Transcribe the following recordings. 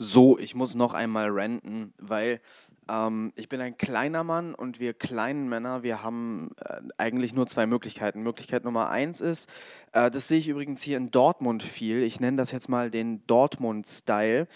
So, ich muss noch einmal renten, weil ähm, ich bin ein kleiner Mann und wir kleinen Männer, wir haben äh, eigentlich nur zwei Möglichkeiten. Möglichkeit Nummer eins ist, äh, das sehe ich übrigens hier in Dortmund viel, ich nenne das jetzt mal den Dortmund-Style.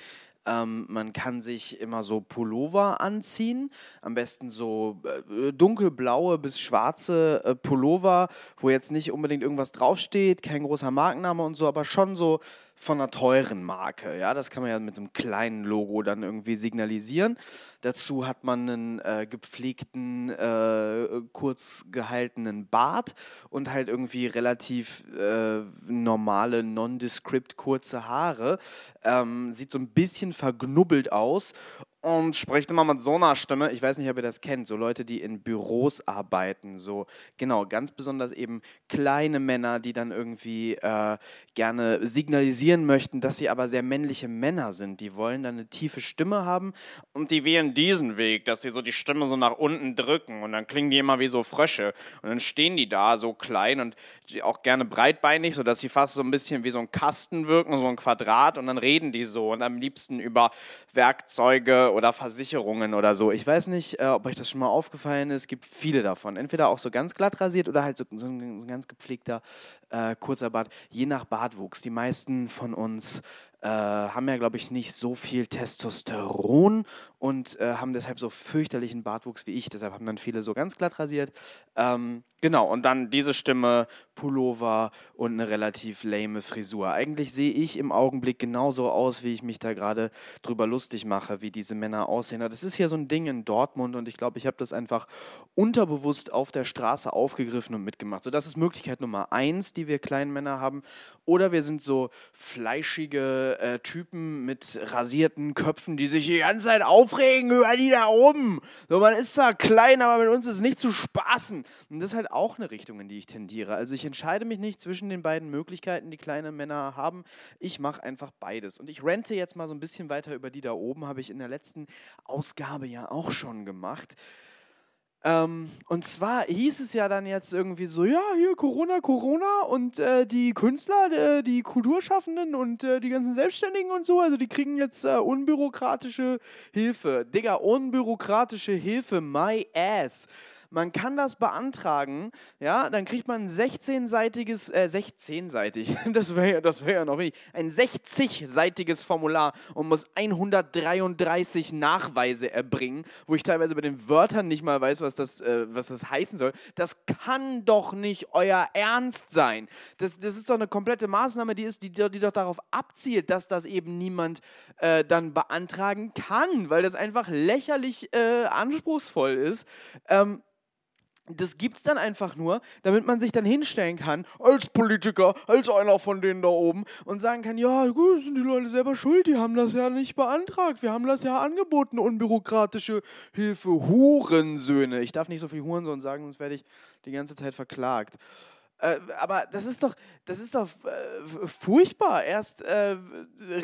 Ähm, man kann sich immer so Pullover anziehen, am besten so äh, dunkelblaue bis schwarze äh, Pullover, wo jetzt nicht unbedingt irgendwas draufsteht, kein großer Markenname und so, aber schon so von einer teuren Marke. Ja, das kann man ja mit so einem kleinen Logo dann irgendwie signalisieren. Dazu hat man einen äh, gepflegten, äh, kurz gehaltenen Bart und halt irgendwie relativ äh, normale, nondescript kurze Haare. Ähm, sieht so ein bisschen verknubbelt aus und spricht immer mit so einer Stimme. Ich weiß nicht, ob ihr das kennt, so Leute, die in Büros arbeiten, so genau, ganz besonders eben kleine Männer, die dann irgendwie äh, gerne signalisieren möchten, dass sie aber sehr männliche Männer sind. Die wollen dann eine tiefe Stimme haben und die wählen diesen Weg, dass sie so die Stimme so nach unten drücken und dann klingen die immer wie so Frösche und dann stehen die da so klein und auch gerne breitbeinig, sodass sie fast so ein bisschen wie so ein Kasten wirken, so ein Quadrat und dann reden die so und am liebsten über Werkzeuge oder Versicherungen oder so. Ich weiß nicht, äh, ob euch das schon mal aufgefallen ist. Es gibt viele davon. Entweder auch so ganz glatt rasiert oder halt so, so, ein, so ein, ganz gepflegter äh, kurzer Bart, je nach Bartwuchs. Die meisten von uns äh, haben ja, glaube ich, nicht so viel Testosteron und äh, haben deshalb so fürchterlichen Bartwuchs wie ich. Deshalb haben dann viele so ganz glatt rasiert. Ähm, genau, und dann diese Stimme, Pullover und eine relativ lame Frisur. Eigentlich sehe ich im Augenblick genauso aus, wie ich mich da gerade drüber lustig mache, wie diese Männer aussehen. Das ist ja so ein Ding in Dortmund und ich glaube, ich habe das einfach unterbewusst auf der Straße aufgegriffen und mitgemacht. So, das ist Möglichkeit Nummer eins, die wir kleinen Männer haben. Oder wir sind so fleischige äh, Typen mit rasierten Köpfen, die sich die ganze Zeit aufregen über die da oben. So, man ist zwar klein, aber mit uns ist nicht zu spaßen. Und das ist halt auch eine Richtung, in die ich tendiere. Also ich entscheide mich nicht zwischen den beiden Möglichkeiten, die kleine Männer haben. Ich mache einfach beides. Und ich rente jetzt mal so ein bisschen weiter über die da oben, habe ich in der letzten Ausgabe ja auch schon gemacht. Ähm, und zwar hieß es ja dann jetzt irgendwie so, ja, hier Corona, Corona und äh, die Künstler, äh, die Kulturschaffenden und äh, die ganzen Selbstständigen und so, also die kriegen jetzt äh, unbürokratische Hilfe. Digga, unbürokratische Hilfe, my ass man kann das beantragen, ja, dann kriegt man ein 16-seitiges, äh, 16-seitig, das wäre ja, das wär ja noch wenig, ein 60-seitiges Formular und muss 133 Nachweise erbringen, wo ich teilweise bei den Wörtern nicht mal weiß, was das, äh, was das heißen soll. Das kann doch nicht euer Ernst sein. Das, das ist doch eine komplette Maßnahme, die, ist, die, die doch darauf abzielt, dass das eben niemand äh, dann beantragen kann, weil das einfach lächerlich äh, anspruchsvoll ist. Ähm, das gibt es dann einfach nur, damit man sich dann hinstellen kann, als Politiker, als einer von denen da oben und sagen kann, ja, gut, sind die Leute selber schuld, die haben das ja nicht beantragt, wir haben das ja angeboten, unbürokratische Hilfe, Hurensöhne. Ich darf nicht so viel Hurensohn sagen, sonst werde ich die ganze Zeit verklagt. Äh, aber das ist doch, das ist doch äh, furchtbar. Erst äh,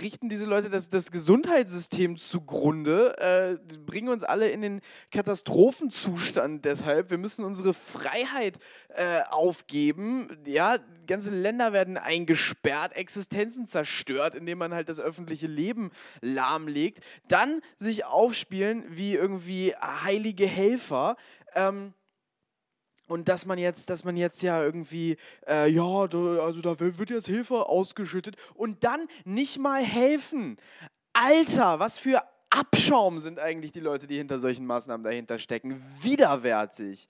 richten diese Leute das, das Gesundheitssystem zugrunde, äh, bringen uns alle in den Katastrophenzustand deshalb. Wir müssen unsere Freiheit äh, aufgeben. Ja, ganze Länder werden eingesperrt, Existenzen zerstört, indem man halt das öffentliche Leben lahmlegt. Dann sich aufspielen wie irgendwie heilige Helfer. Ähm, und dass man jetzt, dass man jetzt ja irgendwie, äh, ja, da, also da wird jetzt Hilfe ausgeschüttet und dann nicht mal helfen. Alter, was für Abschaum sind eigentlich die Leute, die hinter solchen Maßnahmen dahinter stecken. Widerwärtig.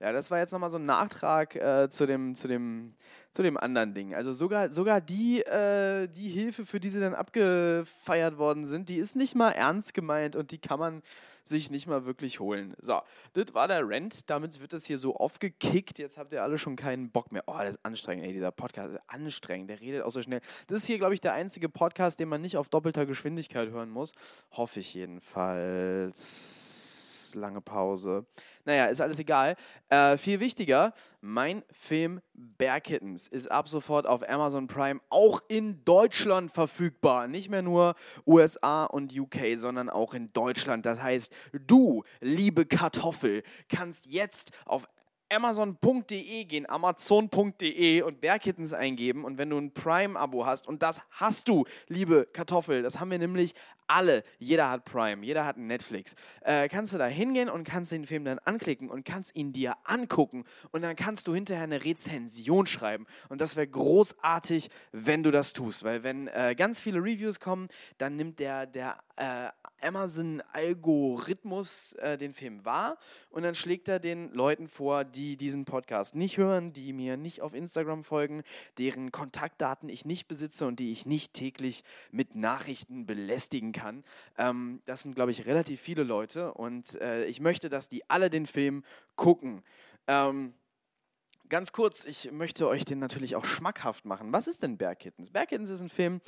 Ja, das war jetzt nochmal so ein Nachtrag äh, zu, dem, zu, dem, zu dem anderen Ding. Also sogar, sogar die, äh, die Hilfe, für die sie dann abgefeiert worden sind, die ist nicht mal ernst gemeint und die kann man sich nicht mal wirklich holen. So, das war der Rent. Damit wird das hier so aufgekickt. Jetzt habt ihr alle schon keinen Bock mehr. Oh, das ist anstrengend, ey. Dieser Podcast ist anstrengend. Der redet auch so schnell. Das ist hier, glaube ich, der einzige Podcast, den man nicht auf doppelter Geschwindigkeit hören muss. Hoffe ich jedenfalls lange Pause. Naja, ist alles egal. Äh, viel wichtiger, mein Film Bear Kittens ist ab sofort auf Amazon Prime auch in Deutschland verfügbar. Nicht mehr nur USA und UK, sondern auch in Deutschland. Das heißt, du, liebe Kartoffel, kannst jetzt auf amazon.de gehen, amazon.de und Bergkittens eingeben. Und wenn du ein Prime-Abo hast, und das hast du, liebe Kartoffel, das haben wir nämlich alle. Jeder hat Prime, jeder hat Netflix. Äh, kannst du da hingehen und kannst den Film dann anklicken und kannst ihn dir angucken. Und dann kannst du hinterher eine Rezension schreiben. Und das wäre großartig, wenn du das tust. Weil wenn äh, ganz viele Reviews kommen, dann nimmt der, der äh, Amazon-Algorithmus äh, den Film wahr und dann schlägt er den Leuten vor, die diesen Podcast nicht hören, die mir nicht auf Instagram folgen, deren Kontaktdaten ich nicht besitze und die ich nicht täglich mit Nachrichten belästigen kann. Ähm, das sind, glaube ich, relativ viele Leute und äh, ich möchte, dass die alle den Film gucken. Ähm, ganz kurz, ich möchte euch den natürlich auch schmackhaft machen. Was ist denn Bergkittens? Bergkittens ist ein Film,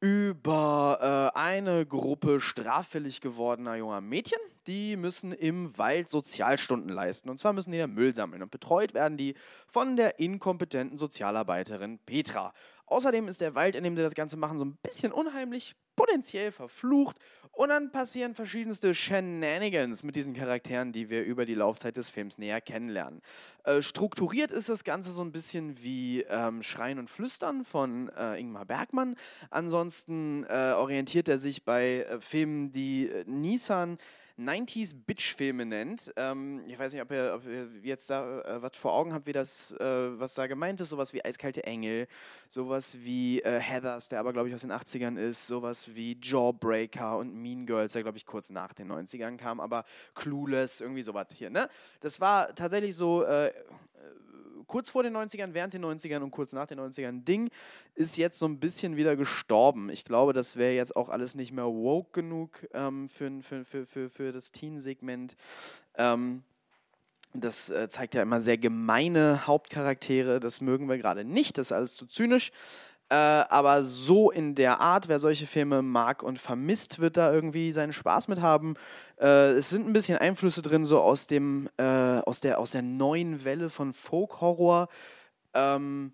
über äh, eine Gruppe straffällig gewordener junger Mädchen. Die müssen im Wald Sozialstunden leisten. Und zwar müssen die da Müll sammeln. Und betreut werden die von der inkompetenten Sozialarbeiterin Petra. Außerdem ist der Wald, in dem sie das Ganze machen, so ein bisschen unheimlich, potenziell verflucht. Und dann passieren verschiedenste Shenanigans mit diesen Charakteren, die wir über die Laufzeit des Films näher kennenlernen. Äh, strukturiert ist das Ganze so ein bisschen wie ähm, Schreien und Flüstern von äh, Ingmar Bergmann. Ansonsten äh, orientiert er sich bei äh, Filmen, die äh, Nissan 90s Bitch-Filme nennt. Ähm, ich weiß nicht, ob ihr, ob ihr jetzt da äh, was vor Augen habt, wie das, äh, was da gemeint ist. Sowas wie Eiskalte Engel, sowas wie äh, Heathers, der aber, glaube ich, aus den 80ern ist, sowas wie Jawbreaker und Mean Girls, der, glaube ich, kurz nach den 90ern kam, aber Clueless, irgendwie sowas hier. Ne? Das war tatsächlich so äh, kurz vor den 90ern, während den 90ern und kurz nach den 90ern Ding, ist jetzt so ein bisschen wieder gestorben. Ich glaube, das wäre jetzt auch alles nicht mehr woke genug ähm, für, für, für, für, für das Teen-Segment. Ähm, das äh, zeigt ja immer sehr gemeine Hauptcharaktere. Das mögen wir gerade nicht. Das ist alles zu zynisch. Äh, aber so in der Art, wer solche Filme mag und vermisst, wird da irgendwie seinen Spaß mit haben. Äh, es sind ein bisschen Einflüsse drin, so aus dem, äh, aus der, aus der neuen Welle von Folk-Horror. Ähm,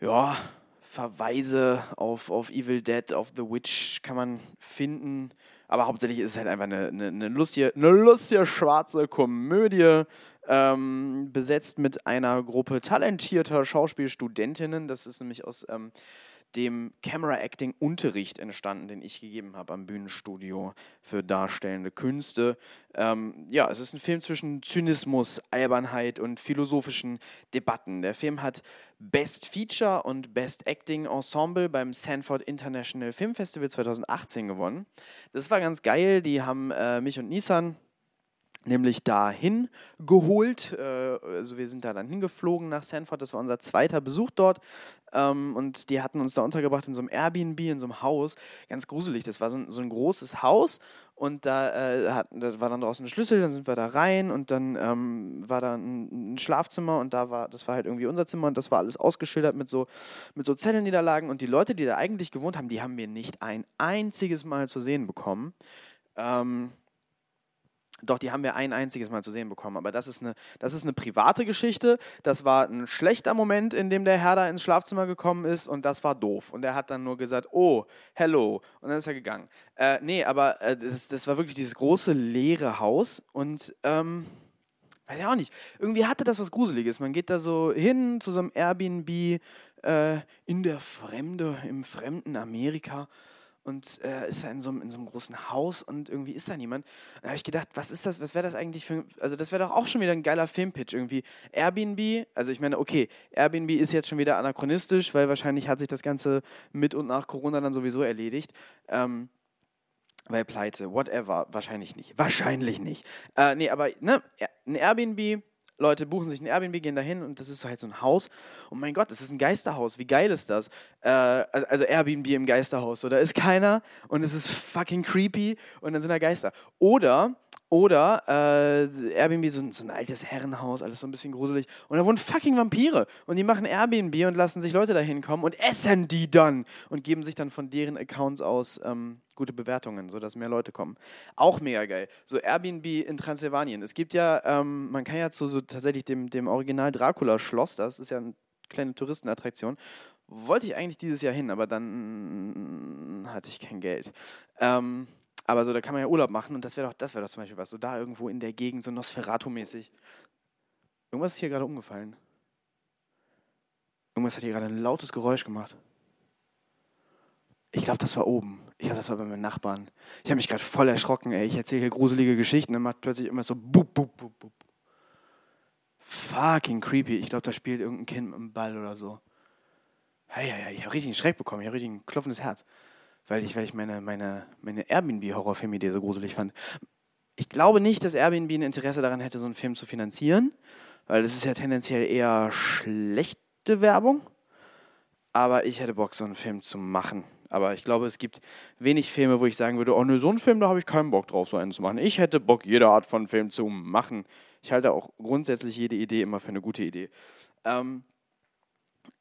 ja, Verweise auf, auf Evil Dead, auf The Witch kann man finden. Aber hauptsächlich ist es halt einfach eine, eine, eine, lustige, eine lustige schwarze Komödie ähm, besetzt mit einer Gruppe talentierter Schauspielstudentinnen. Das ist nämlich aus ähm, dem Camera Acting Unterricht entstanden, den ich gegeben habe am Bühnenstudio für darstellende Künste. Ähm, ja, es ist ein Film zwischen Zynismus, Albernheit und philosophischen Debatten. Der Film hat Best Feature und Best Acting Ensemble beim Sanford International Film Festival 2018 gewonnen. Das war ganz geil. Die haben äh, mich und Nissan nämlich dahin geholt. Äh, also wir sind da dann hingeflogen nach Sanford. Das war unser zweiter Besuch dort. Ähm, und die hatten uns da untergebracht in so einem Airbnb, in so einem Haus. Ganz gruselig. Das war so ein, so ein großes Haus. Und da, äh, hat, da war dann draußen ein Schlüssel. Dann sind wir da rein. Und dann ähm, war da ein, ein, Schlafzimmer. Und da war, das war halt irgendwie unser Zimmer. Und das war alles ausgeschildert mit so, mit so Zellenniederlagen. Und die Leute, die da eigentlich gewohnt haben, die haben wir nicht ein einziges Mal zu sehen bekommen. Ähm, doch, die haben wir ein einziges Mal zu sehen bekommen. Aber das ist eine, das ist eine private Geschichte. Das war ein schlechter Moment, in dem der Herr da ins Schlafzimmer gekommen ist und das war doof. Und er hat dann nur gesagt, oh, hello. Und dann ist er gegangen. Äh, nee, aber äh, das, das war wirklich dieses große leere Haus und ähm, weiß ich auch nicht. Irgendwie hatte das was Gruseliges. Man geht da so hin zu so einem Airbnb äh, in der Fremde, im fremden Amerika und äh, ist da in so, einem, in so einem großen Haus und irgendwie ist da niemand. Da habe ich gedacht, was ist das, was wäre das eigentlich für, also das wäre doch auch schon wieder ein geiler Filmpitch irgendwie. Airbnb, also ich meine, okay, Airbnb ist jetzt schon wieder anachronistisch, weil wahrscheinlich hat sich das Ganze mit und nach Corona dann sowieso erledigt. Ähm, weil Pleite, whatever, wahrscheinlich nicht. Wahrscheinlich nicht. Äh, nee, aber ne, ein Airbnb, Leute buchen sich ein Airbnb, gehen dahin und das ist halt so ein Haus. Und mein Gott, das ist ein Geisterhaus. Wie geil ist das? Äh, also Airbnb im Geisterhaus. So, da ist keiner und es ist fucking creepy und dann sind da Geister. Oder oder äh, Airbnb, so, so, ein altes Herrenhaus, alles so ein bisschen gruselig. Und da wohnen fucking Vampire. Und die machen Airbnb und lassen sich Leute da hinkommen und essen die dann. Und geben sich dann von deren Accounts aus ähm, gute Bewertungen, sodass mehr Leute kommen. Auch mega geil. So Airbnb in Transsilvanien. Es gibt ja, ähm, man kann ja zu so tatsächlich dem, dem Original Dracula-Schloss, das ist ja eine kleine Touristenattraktion. Wollte ich eigentlich dieses Jahr hin, aber dann hatte ich kein Geld. Ähm, aber so, da kann man ja Urlaub machen und das wäre doch, das wäre doch zum Beispiel was, so da irgendwo in der Gegend, so Nosferatu-mäßig. Irgendwas ist hier gerade umgefallen. Irgendwas hat hier gerade ein lautes Geräusch gemacht. Ich glaube, das war oben. Ich glaube, das war bei meinen Nachbarn. Ich habe mich gerade voll erschrocken, ey. Ich erzähle hier gruselige Geschichten und macht plötzlich immer so bup, bup, bup, bup. Fucking creepy. Ich glaube, da spielt irgendein Kind mit einem Ball oder so. Hey, hey, hey, ich habe richtig einen Schreck bekommen. Ich habe richtig ein klopfendes Herz. Weil ich, weil ich meine, meine, meine Airbnb-Horrorfilm-Idee so gruselig fand. Ich glaube nicht, dass Airbnb ein Interesse daran hätte, so einen Film zu finanzieren. Weil das ist ja tendenziell eher schlechte Werbung. Aber ich hätte Bock, so einen Film zu machen. Aber ich glaube, es gibt wenig Filme, wo ich sagen würde, oh ne, so einen Film, da habe ich keinen Bock drauf, so einen zu machen. Ich hätte Bock, jede Art von Film zu machen. Ich halte auch grundsätzlich jede Idee immer für eine gute Idee. Ähm,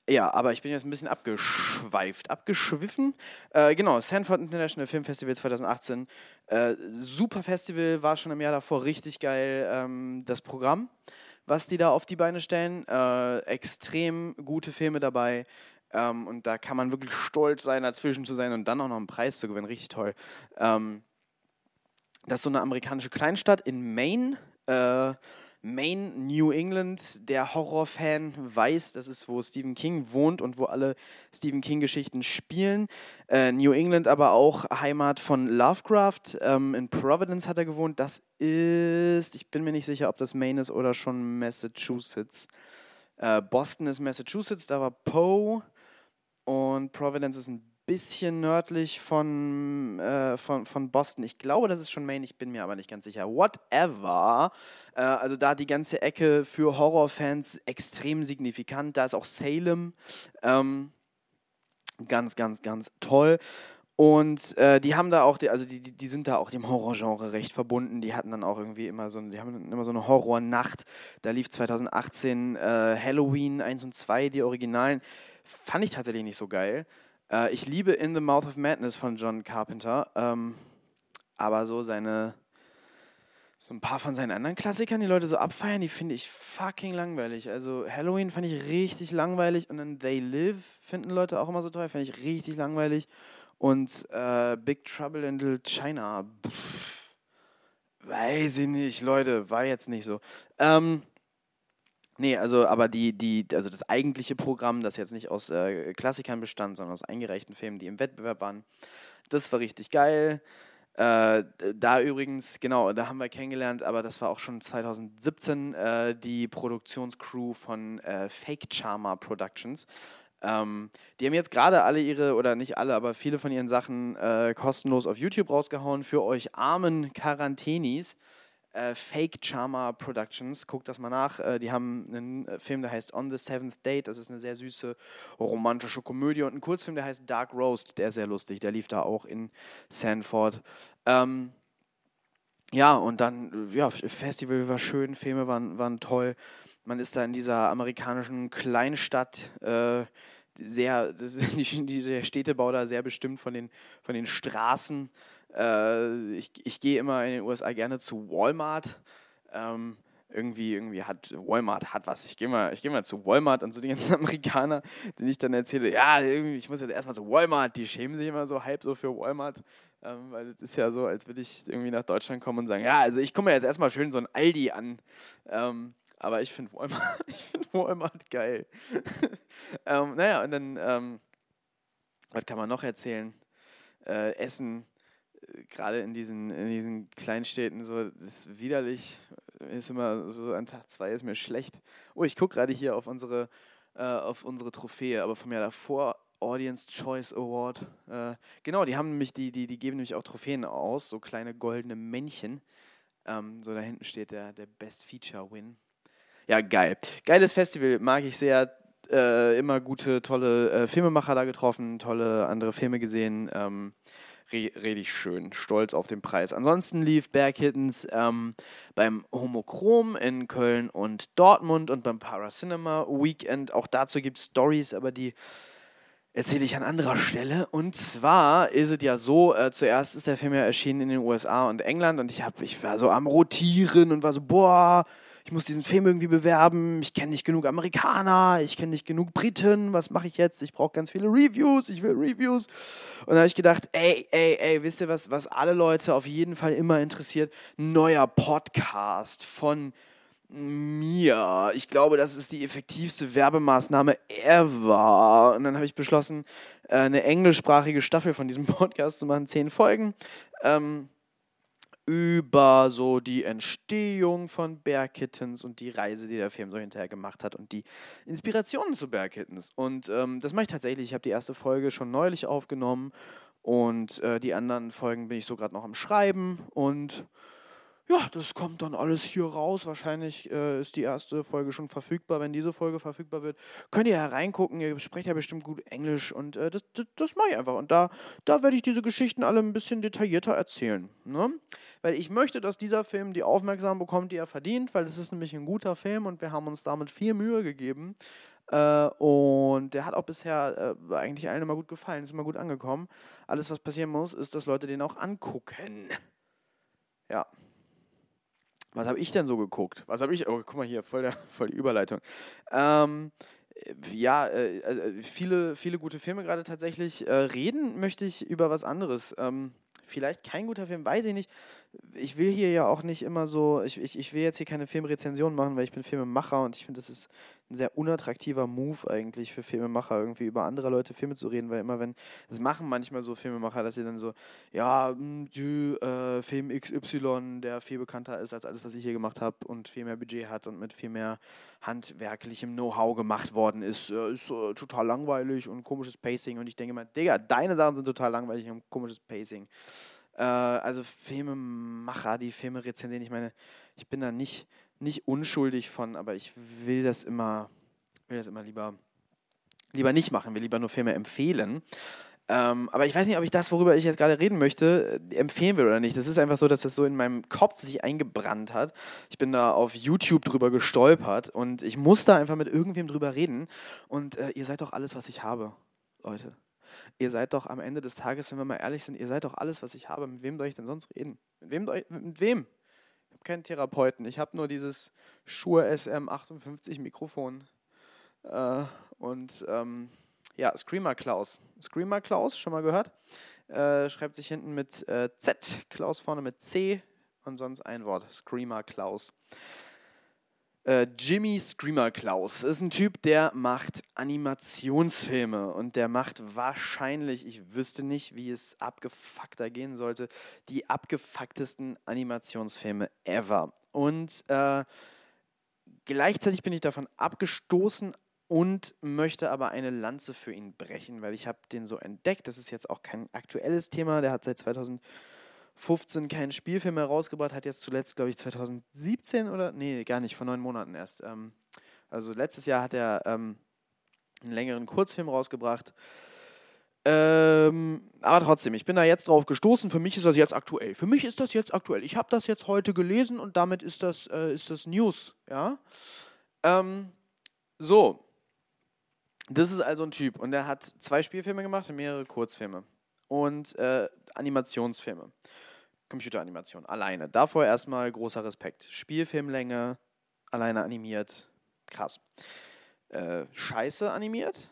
ja, aber ich bin jetzt ein bisschen abgeschweift, abgeschwiffen. Äh, genau, Sanford International Film Festival 2018. Äh, super Festival, war schon im Jahr davor richtig geil. Ähm, das Programm, was die da auf die Beine stellen, äh, extrem gute Filme dabei. Ähm, und da kann man wirklich stolz sein, dazwischen zu sein und dann auch noch einen Preis zu gewinnen. Richtig toll. Ähm, das ist so eine amerikanische Kleinstadt in Maine. Maine, New England. Der Horrorfan weiß, das ist, wo Stephen King wohnt und wo alle Stephen King-Geschichten spielen. Äh, New England aber auch Heimat von Lovecraft. Ähm, in Providence hat er gewohnt. Das ist, ich bin mir nicht sicher, ob das Maine ist oder schon Massachusetts. Äh, Boston ist Massachusetts, da war Poe. Und Providence ist ein bisschen nördlich von, äh, von, von Boston. Ich glaube, das ist schon Maine, ich bin mir aber nicht ganz sicher. Whatever. Äh, also da die ganze Ecke für Horrorfans extrem signifikant. Da ist auch Salem. Ähm, ganz, ganz, ganz toll. Und äh, die haben da auch, die, also die, die sind da auch dem Horrorgenre recht verbunden. Die hatten dann auch irgendwie immer so, die haben immer so eine Horrornacht. Da lief 2018 äh, Halloween 1 und 2, die Originalen fand ich tatsächlich nicht so geil. Äh, ich liebe In the Mouth of Madness von John Carpenter, ähm, aber so seine, so ein paar von seinen anderen Klassikern, die Leute so abfeiern, die finde ich fucking langweilig. Also Halloween fand ich richtig langweilig und dann They Live finden Leute auch immer so toll, fand ich richtig langweilig. Und äh, Big Trouble in Little China, pff, weiß ich nicht, Leute, war jetzt nicht so. Ähm, Nee, also aber die, die, also das eigentliche Programm, das jetzt nicht aus äh, Klassikern bestand, sondern aus eingereichten Filmen, die im Wettbewerb waren, das war richtig geil. Äh, da übrigens, genau, da haben wir kennengelernt, aber das war auch schon 2017 äh, die Produktionscrew von äh, Fake Charmer Productions. Ähm, die haben jetzt gerade alle ihre, oder nicht alle, aber viele von ihren Sachen äh, kostenlos auf YouTube rausgehauen für euch armen Quarantänis äh, Fake Charmer Productions. Guckt das mal nach. Äh, die haben einen äh, Film, der heißt On the Seventh Date. Das ist eine sehr süße romantische Komödie. Und einen Kurzfilm, der heißt Dark Roast. Der ist sehr lustig. Der lief da auch in Sanford. Ähm, ja, und dann, äh, ja, Festival war schön, Filme waren, waren toll. Man ist da in dieser amerikanischen Kleinstadt. Äh, sehr, das, die, der Städtebau da sehr bestimmt von den, von den Straßen. Äh, ich ich gehe immer in den USA gerne zu Walmart. Ähm, irgendwie, irgendwie hat Walmart hat was. Ich gehe mal, geh mal zu Walmart und so die ganzen Amerikaner, denen ich dann erzähle, ja, irgendwie, ich muss jetzt erstmal zu Walmart, die schämen sich immer so halb so für Walmart. Ähm, weil das ist ja so, als würde ich irgendwie nach Deutschland kommen und sagen, ja, also ich komme jetzt erstmal schön so ein Aldi an. Ähm, aber ich finde Walmart, find Walmart geil. ähm, naja, und dann, ähm, was kann man noch erzählen? Äh, Essen, gerade in diesen, in diesen Kleinstädten so, das ist widerlich. Ist immer so an Tag zwei ist mir schlecht. Oh, ich gucke gerade hier auf unsere, äh, auf unsere Trophäe, aber vom Jahr davor Audience Choice Award. Äh, genau, die haben nämlich, die, die, die geben nämlich auch Trophäen aus, so kleine goldene Männchen. Ähm, so da hinten steht der, der Best Feature Win. Ja, geil. Geiles Festival, mag ich sehr. Äh, immer gute, tolle äh, Filmemacher da getroffen, tolle andere Filme gesehen. Ähm, richtig schön, stolz auf den Preis. Ansonsten lief Berghittens ähm, beim Homochrom in Köln und Dortmund und beim Paracinema Weekend. Auch dazu gibt es Stories, aber die erzähle ich an anderer Stelle. Und zwar ist es ja so, äh, zuerst ist der Film ja erschienen in den USA und England und ich, hab, ich war so am Rotieren und war so, boah, ich muss diesen Film irgendwie bewerben, ich kenne nicht genug Amerikaner, ich kenne nicht genug Briten, was mache ich jetzt? Ich brauche ganz viele Reviews, ich will Reviews. Und dann habe ich gedacht, ey, ey, ey, wisst ihr was, was alle Leute auf jeden Fall immer interessiert? Neuer Podcast von Mia. Ich glaube, das ist die effektivste Werbemaßnahme ever. Und dann habe ich beschlossen, äh, eine englischsprachige Staffel von diesem Podcast zu machen, zehn Folgen. Ähm, über so die Entstehung von Bear Kittens und die Reise, die der Film so hinterher gemacht hat und die Inspirationen zu Bear Kittens. Und ähm, das mache ich tatsächlich. Ich habe die erste Folge schon neulich aufgenommen und äh, die anderen Folgen bin ich so gerade noch am Schreiben und ja, das kommt dann alles hier raus. Wahrscheinlich äh, ist die erste Folge schon verfügbar. Wenn diese Folge verfügbar wird, könnt ihr ja reingucken. Ihr sprecht ja bestimmt gut Englisch und äh, das, das, das mache ich einfach. Und da, da werde ich diese Geschichten alle ein bisschen detaillierter erzählen. Ne? Weil ich möchte, dass dieser Film die Aufmerksamkeit bekommt, die er verdient, weil es ist nämlich ein guter Film und wir haben uns damit viel Mühe gegeben. Äh, und der hat auch bisher äh, eigentlich allen immer gut gefallen, ist immer gut angekommen. Alles, was passieren muss, ist, dass Leute den auch angucken. Ja. Was habe ich denn so geguckt? Was habe ich? Oh, guck mal hier, voll, der, voll die Überleitung. Ähm, ja, äh, äh, viele, viele gute Filme gerade tatsächlich. Äh, reden möchte ich über was anderes. Ähm, vielleicht kein guter Film, weiß ich nicht. Ich will hier ja auch nicht immer so, ich, ich, ich will jetzt hier keine Filmrezension machen, weil ich bin Filmemacher und ich finde, das ist ein sehr unattraktiver Move eigentlich für Filmemacher, irgendwie über andere Leute Filme zu reden, weil immer wenn, das machen manchmal so Filmemacher, dass sie dann so, ja, hm, die, äh, Film XY, der viel bekannter ist als alles, was ich hier gemacht habe und viel mehr Budget hat und mit viel mehr handwerklichem Know-how gemacht worden ist, äh, ist äh, total langweilig und komisches Pacing und ich denke mal, Digga, deine Sachen sind total langweilig und komisches Pacing. Äh, also Filmemacher, die Filme rezensieren, ich meine, ich bin da nicht nicht unschuldig von, aber ich will das immer, will das immer lieber, lieber nicht machen, will lieber nur Filme empfehlen. Ähm, aber ich weiß nicht, ob ich das, worüber ich jetzt gerade reden möchte, äh, empfehlen will oder nicht. Das ist einfach so, dass das so in meinem Kopf sich eingebrannt hat. Ich bin da auf YouTube drüber gestolpert und ich muss da einfach mit irgendwem drüber reden. Und äh, ihr seid doch alles, was ich habe, Leute. Ihr seid doch am Ende des Tages, wenn wir mal ehrlich sind, ihr seid doch alles, was ich habe. Mit wem soll ich denn sonst reden? Mit wem? Mit wem? habe keinen Therapeuten. Ich habe nur dieses Shure SM58 Mikrofon. Äh, und ähm, ja, Screamer Klaus. Screamer Klaus, schon mal gehört? Äh, schreibt sich hinten mit äh, Z, Klaus vorne mit C und sonst ein Wort. Screamer Klaus. Äh, Jimmy Screamer Klaus ist ein Typ, der macht Animationsfilme und der macht wahrscheinlich, ich wüsste nicht, wie es abgefuckter gehen sollte, die abgefucktesten Animationsfilme ever. Und äh, gleichzeitig bin ich davon abgestoßen und möchte aber eine Lanze für ihn brechen, weil ich habe den so entdeckt. Das ist jetzt auch kein aktuelles Thema. Der hat seit 2000 15 keinen Spielfilm mehr rausgebracht, hat jetzt zuletzt, glaube ich, 2017 oder, nee, gar nicht, vor neun Monaten erst. Ähm, also letztes Jahr hat er ähm, einen längeren Kurzfilm rausgebracht. Ähm, aber trotzdem, ich bin da jetzt drauf gestoßen. Für mich ist das jetzt aktuell. Für mich ist das jetzt aktuell. Ich habe das jetzt heute gelesen und damit ist das, äh, ist das News. Ja. Ähm, so. Das ist also ein Typ und er hat zwei Spielfilme gemacht und mehrere Kurzfilme und äh, Animationsfilme. Computeranimation, alleine. Davor erstmal großer Respekt. Spielfilmlänge, alleine animiert, krass. Äh, scheiße animiert,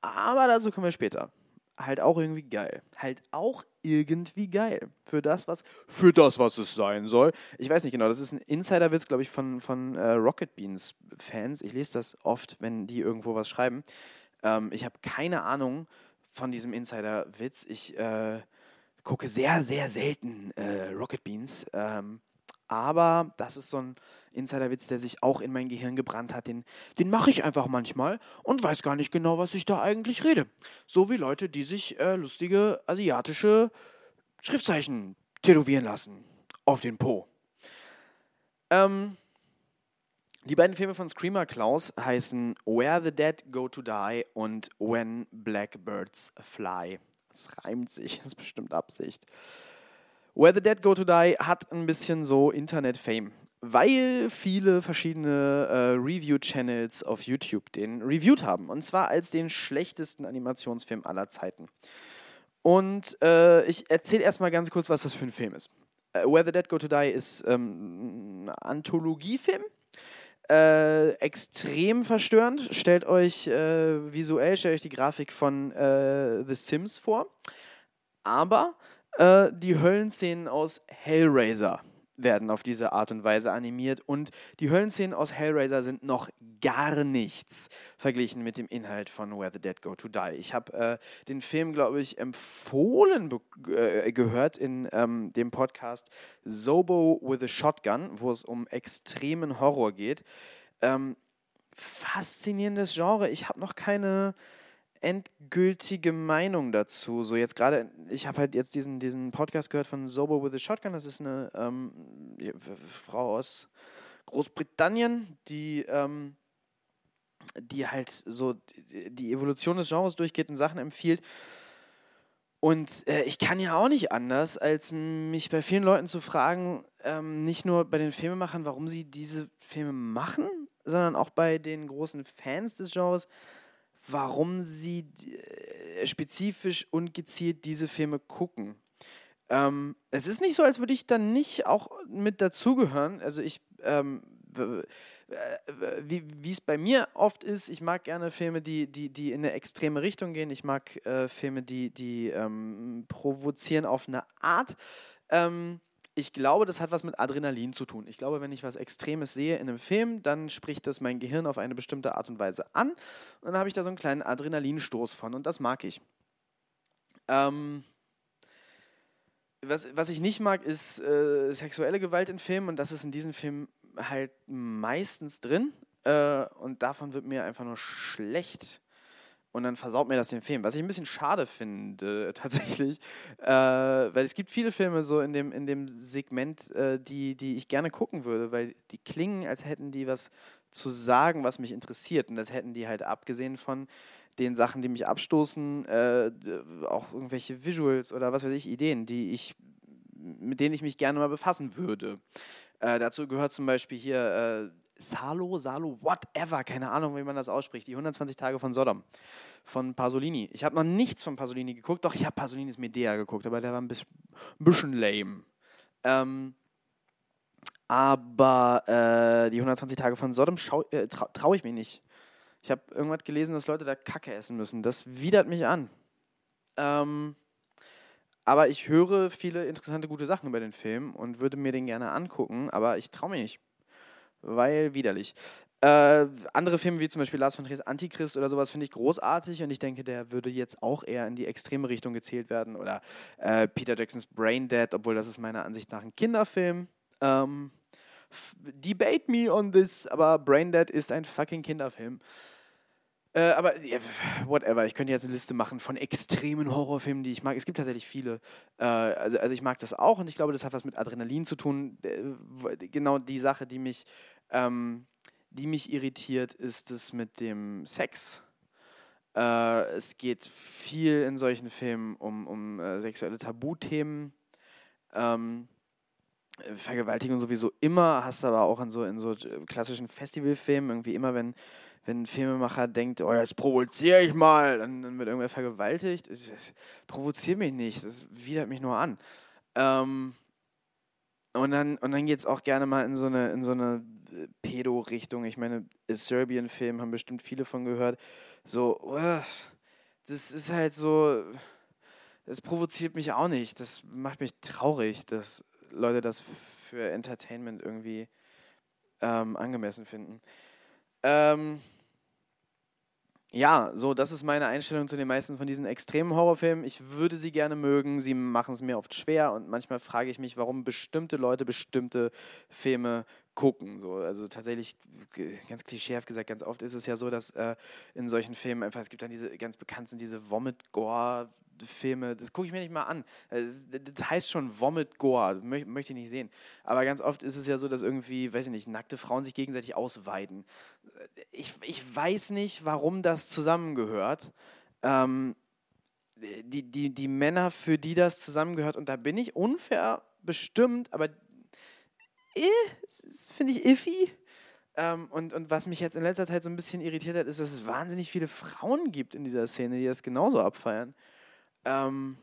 aber dazu kommen wir später. Halt auch irgendwie geil. Halt auch irgendwie geil. Für das, was, für das, was es sein soll. Ich weiß nicht genau, das ist ein Insiderwitz, glaube ich, von, von äh, Rocket Beans Fans. Ich lese das oft, wenn die irgendwo was schreiben. Ähm, ich habe keine Ahnung, von diesem Insider-Witz. Ich äh, gucke sehr, sehr selten äh, Rocket Beans. Ähm, aber das ist so ein Insider-Witz, der sich auch in mein Gehirn gebrannt hat. Den, den mache ich einfach manchmal und weiß gar nicht genau, was ich da eigentlich rede. So wie Leute, die sich äh, lustige asiatische Schriftzeichen tätowieren lassen. Auf den Po. Ähm, die beiden Filme von Screamer Klaus heißen Where the Dead Go to Die und When Blackbirds Fly. Das reimt sich, das ist bestimmt Absicht. Where the Dead Go to Die hat ein bisschen so Internet-Fame, weil viele verschiedene äh, Review-Channels auf YouTube den reviewed haben. Und zwar als den schlechtesten Animationsfilm aller Zeiten. Und äh, ich erzähle erstmal ganz kurz, was das für ein Film ist. Äh, Where the Dead Go to Die ist ähm, ein Anthologiefilm äh, extrem verstörend. Stellt euch äh, visuell, stellt euch die Grafik von äh, The Sims vor. Aber äh, die Höllenszenen aus Hellraiser werden auf diese Art und Weise animiert und die Höllenszenen aus Hellraiser sind noch gar nichts verglichen mit dem Inhalt von Where the Dead Go to Die. Ich habe äh, den Film, glaube ich, empfohlen äh, gehört in ähm, dem Podcast Zobo with a Shotgun, wo es um extremen Horror geht. Ähm, faszinierendes Genre. Ich habe noch keine endgültige Meinung dazu. So jetzt gerade, ich habe halt jetzt diesen, diesen Podcast gehört von Sober with a Shotgun. Das ist eine ähm, Frau aus Großbritannien, die, ähm, die halt so die Evolution des Genres durchgeht und Sachen empfiehlt. Und äh, ich kann ja auch nicht anders, als mich bei vielen Leuten zu fragen, ähm, nicht nur bei den Filmemachern, warum sie diese Filme machen, sondern auch bei den großen Fans des Genres, warum sie äh, spezifisch und gezielt diese Filme gucken. Ähm, es ist nicht so, als würde ich dann nicht auch mit dazugehören. Also ich, ähm, wie es bei mir oft ist, ich mag gerne Filme, die, die, die in eine extreme Richtung gehen. Ich mag äh, Filme, die, die ähm, provozieren auf eine Art. Ähm, ich glaube, das hat was mit Adrenalin zu tun. Ich glaube, wenn ich was Extremes sehe in einem Film, dann spricht das mein Gehirn auf eine bestimmte Art und Weise an. Und dann habe ich da so einen kleinen Adrenalinstoß von und das mag ich. Ähm, was, was ich nicht mag, ist äh, sexuelle Gewalt in Filmen und das ist in diesem Film halt meistens drin. Äh, und davon wird mir einfach nur schlecht und dann versaut mir das den Film. Was ich ein bisschen schade finde, tatsächlich, äh, weil es gibt viele Filme so in dem, in dem Segment, äh, die, die ich gerne gucken würde, weil die klingen, als hätten die was zu sagen, was mich interessiert. Und das hätten die halt abgesehen von den Sachen, die mich abstoßen, äh, auch irgendwelche Visuals oder was weiß ich, Ideen, die ich, mit denen ich mich gerne mal befassen würde. Äh, dazu gehört zum Beispiel hier äh, Salo, Salo, whatever, keine Ahnung, wie man das ausspricht, die 120 Tage von Sodom von Pasolini. Ich habe noch nichts von Pasolini geguckt, doch ich habe Pasolinis Medea geguckt, aber der war ein bisschen lame. Ähm, aber äh, die 120 Tage von Sodom äh, traue trau ich mir nicht. Ich habe irgendwas gelesen, dass Leute da Kacke essen müssen. Das widert mich an. Ähm, aber ich höre viele interessante, gute Sachen über den Film und würde mir den gerne angucken, aber ich traue mich nicht weil widerlich. Äh, andere Filme wie zum Beispiel Lars von Triers Antichrist oder sowas finde ich großartig und ich denke, der würde jetzt auch eher in die extreme Richtung gezählt werden. Oder äh, Peter Jacksons Brain Dead, obwohl das ist meiner Ansicht nach ein Kinderfilm. Ähm, debate me on this, aber Brain Dead ist ein fucking Kinderfilm. Äh, aber yeah, whatever, ich könnte jetzt eine Liste machen von extremen Horrorfilmen, die ich mag. Es gibt tatsächlich viele. Äh, also, also ich mag das auch und ich glaube, das hat was mit Adrenalin zu tun. Äh, genau die Sache, die mich, ähm, die mich irritiert, ist es mit dem Sex. Äh, es geht viel in solchen Filmen um, um äh, sexuelle Tabuthemen. Ähm, Vergewaltigung sowieso immer, hast du aber auch in so, in so klassischen Festivalfilmen irgendwie immer, wenn wenn ein Filmemacher denkt, oh, jetzt provoziere ich mal, dann, dann wird irgendwer vergewaltigt. Das, das provoziert mich nicht, das widert mich nur an. Ähm, und dann, und dann geht es auch gerne mal in so eine, in so eine äh, Pedo-Richtung. Ich meine, Serbian-Film haben bestimmt viele von gehört. So, uh, das ist halt so, das provoziert mich auch nicht. Das macht mich traurig, dass Leute das für Entertainment irgendwie ähm, angemessen finden. Ähm, ja, so, das ist meine Einstellung zu den meisten von diesen extremen Horrorfilmen. Ich würde sie gerne mögen, sie machen es mir oft schwer und manchmal frage ich mich, warum bestimmte Leute bestimmte Filme gucken. So, also tatsächlich, ganz klischeehaft gesagt, ganz oft ist es ja so, dass äh, in solchen Filmen einfach, es gibt dann diese ganz bekannten, diese Vomit-Gore- Filme, das gucke ich mir nicht mal an. Äh, das heißt schon Vomit Gore, möchte ich nicht sehen. Aber ganz oft ist es ja so, dass irgendwie, weiß ich nicht, nackte Frauen sich gegenseitig ausweiden. Ich, ich weiß nicht, warum das zusammengehört. Ähm, die, die, die Männer, für die das zusammengehört, und da bin ich unfair bestimmt, aber finde ich iffy. Ähm, und, und was mich jetzt in letzter Zeit so ein bisschen irritiert hat, ist, dass es wahnsinnig viele Frauen gibt in dieser Szene, die das genauso abfeiern. Ähm,